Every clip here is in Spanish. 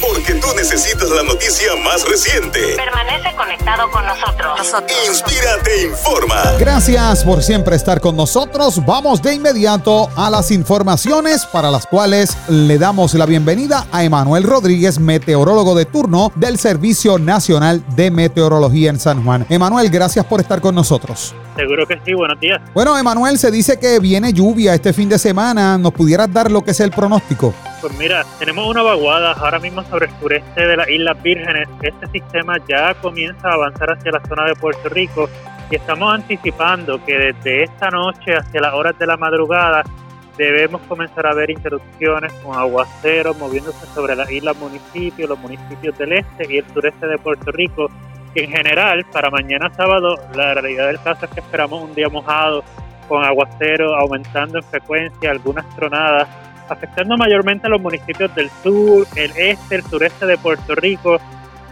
Porque tú necesitas la noticia más reciente. Permanece conectado con nosotros. Inspira te informa. Gracias por siempre estar con nosotros. Vamos de inmediato a las informaciones para las cuales le damos la bienvenida a Emanuel Rodríguez, meteorólogo de turno del Servicio Nacional de Meteorología en San Juan. Emanuel, gracias por estar con nosotros. Seguro que sí, buenos días. Bueno, Emanuel, se dice que viene lluvia este fin de semana. ¿Nos pudieras dar lo que es el pronóstico? Pues mira, tenemos una vaguada ahora mismo sobre el sureste de las Islas Vírgenes. Este sistema ya comienza a avanzar hacia la zona de Puerto Rico y estamos anticipando que desde esta noche hacia las horas de la madrugada debemos comenzar a ver interrupciones con aguaceros moviéndose sobre las islas municipios, los municipios del este y el sureste de Puerto Rico en general, para mañana sábado, la realidad del caso es que esperamos un día mojado, con aguacero aumentando en frecuencia, algunas tronadas, afectando mayormente a los municipios del sur, el este, el sureste de Puerto Rico,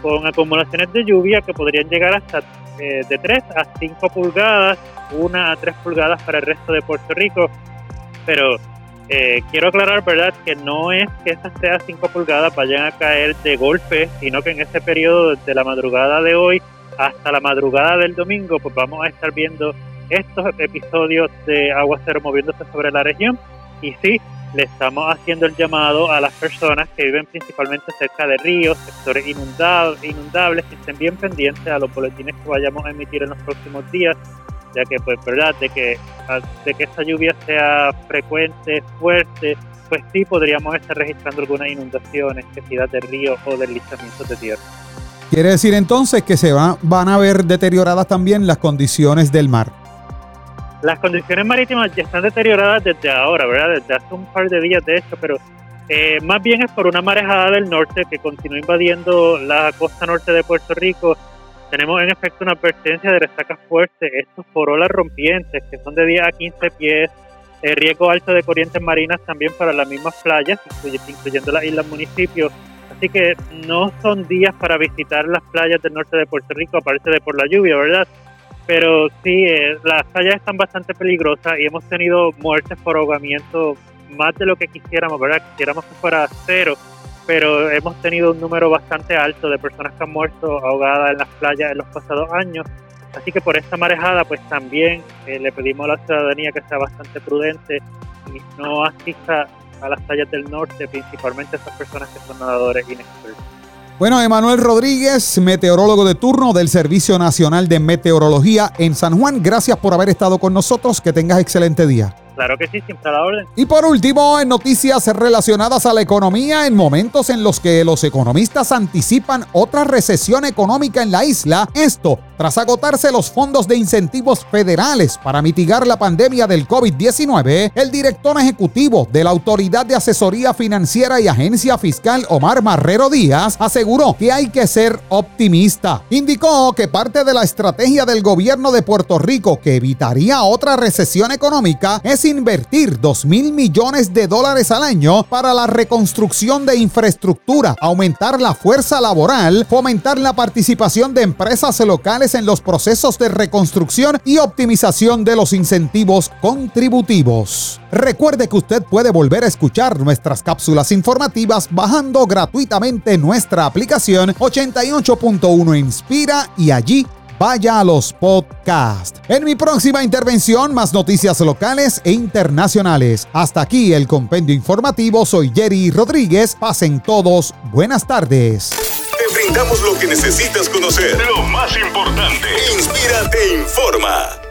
con acumulaciones de lluvia que podrían llegar hasta eh, de 3 a 5 pulgadas, 1 a 3 pulgadas para el resto de Puerto Rico, pero eh, quiero aclarar, ¿verdad?, que no es que esas 3 a 5 pulgadas vayan a caer de golpe, sino que en ese periodo de la madrugada de hoy hasta la madrugada del domingo, pues vamos a estar viendo estos episodios de aguacero moviéndose sobre la región. Y sí, le estamos haciendo el llamado a las personas que viven principalmente cerca de ríos, sectores inundados, inundables, que estén bien pendientes a los boletines que vayamos a emitir en los próximos días ya que pues verdad de que de que esta lluvia sea frecuente, fuerte, pues sí podríamos estar registrando algunas inundaciones, necesidad de ríos o deslizamientos de tierra. Quiere decir entonces que se va, van a ver deterioradas también las condiciones del mar. Las condiciones marítimas ya están deterioradas desde ahora, ¿verdad? Desde hace un par de días de hecho, pero eh, más bien es por una marejada del norte que continúa invadiendo la costa norte de Puerto Rico tenemos en efecto una advertencia de resacas fuertes, estos corolas rompientes que son de 10 a 15 pies, eh, riesgo alto de corrientes marinas también para las mismas playas, incluyendo las islas municipios. Así que no son días para visitar las playas del norte de Puerto Rico, aparte de por la lluvia, ¿verdad? Pero sí, eh, las playas están bastante peligrosas y hemos tenido muertes por ahogamiento más de lo que quisiéramos, ¿verdad? Quisiéramos que fuera cero pero hemos tenido un número bastante alto de personas que han muerto ahogadas en las playas en los pasados años. Así que por esta marejada, pues también eh, le pedimos a la ciudadanía que sea bastante prudente y no asista a las playas del norte, principalmente a esas personas que son nadadores inexpertos. Bueno, Emanuel Rodríguez, meteorólogo de turno del Servicio Nacional de Meteorología en San Juan, gracias por haber estado con nosotros. Que tengas excelente día. Claro que sí, siempre a la orden. Y por último, en noticias relacionadas a la economía, en momentos en los que los economistas anticipan otra recesión económica en la isla, esto tras agotarse los fondos de incentivos federales para mitigar la pandemia del COVID-19, el director ejecutivo de la Autoridad de Asesoría Financiera y Agencia Fiscal, Omar Marrero Díaz, aseguró que hay que ser optimista. Indicó que parte de la estrategia del gobierno de Puerto Rico que evitaría otra recesión económica es invertir 2 mil millones de dólares al año para la reconstrucción de infraestructura, aumentar la fuerza laboral, fomentar la participación de empresas locales en los procesos de reconstrucción y optimización de los incentivos contributivos. Recuerde que usted puede volver a escuchar nuestras cápsulas informativas bajando gratuitamente nuestra aplicación 88.1 Inspira y allí vaya a los podcasts. En mi próxima intervención, más noticias locales e internacionales. Hasta aquí el compendio informativo. Soy Jerry Rodríguez. Pasen todos buenas tardes. Te brindamos lo que necesitas conocer. Lo más importante. Inspírate, informa.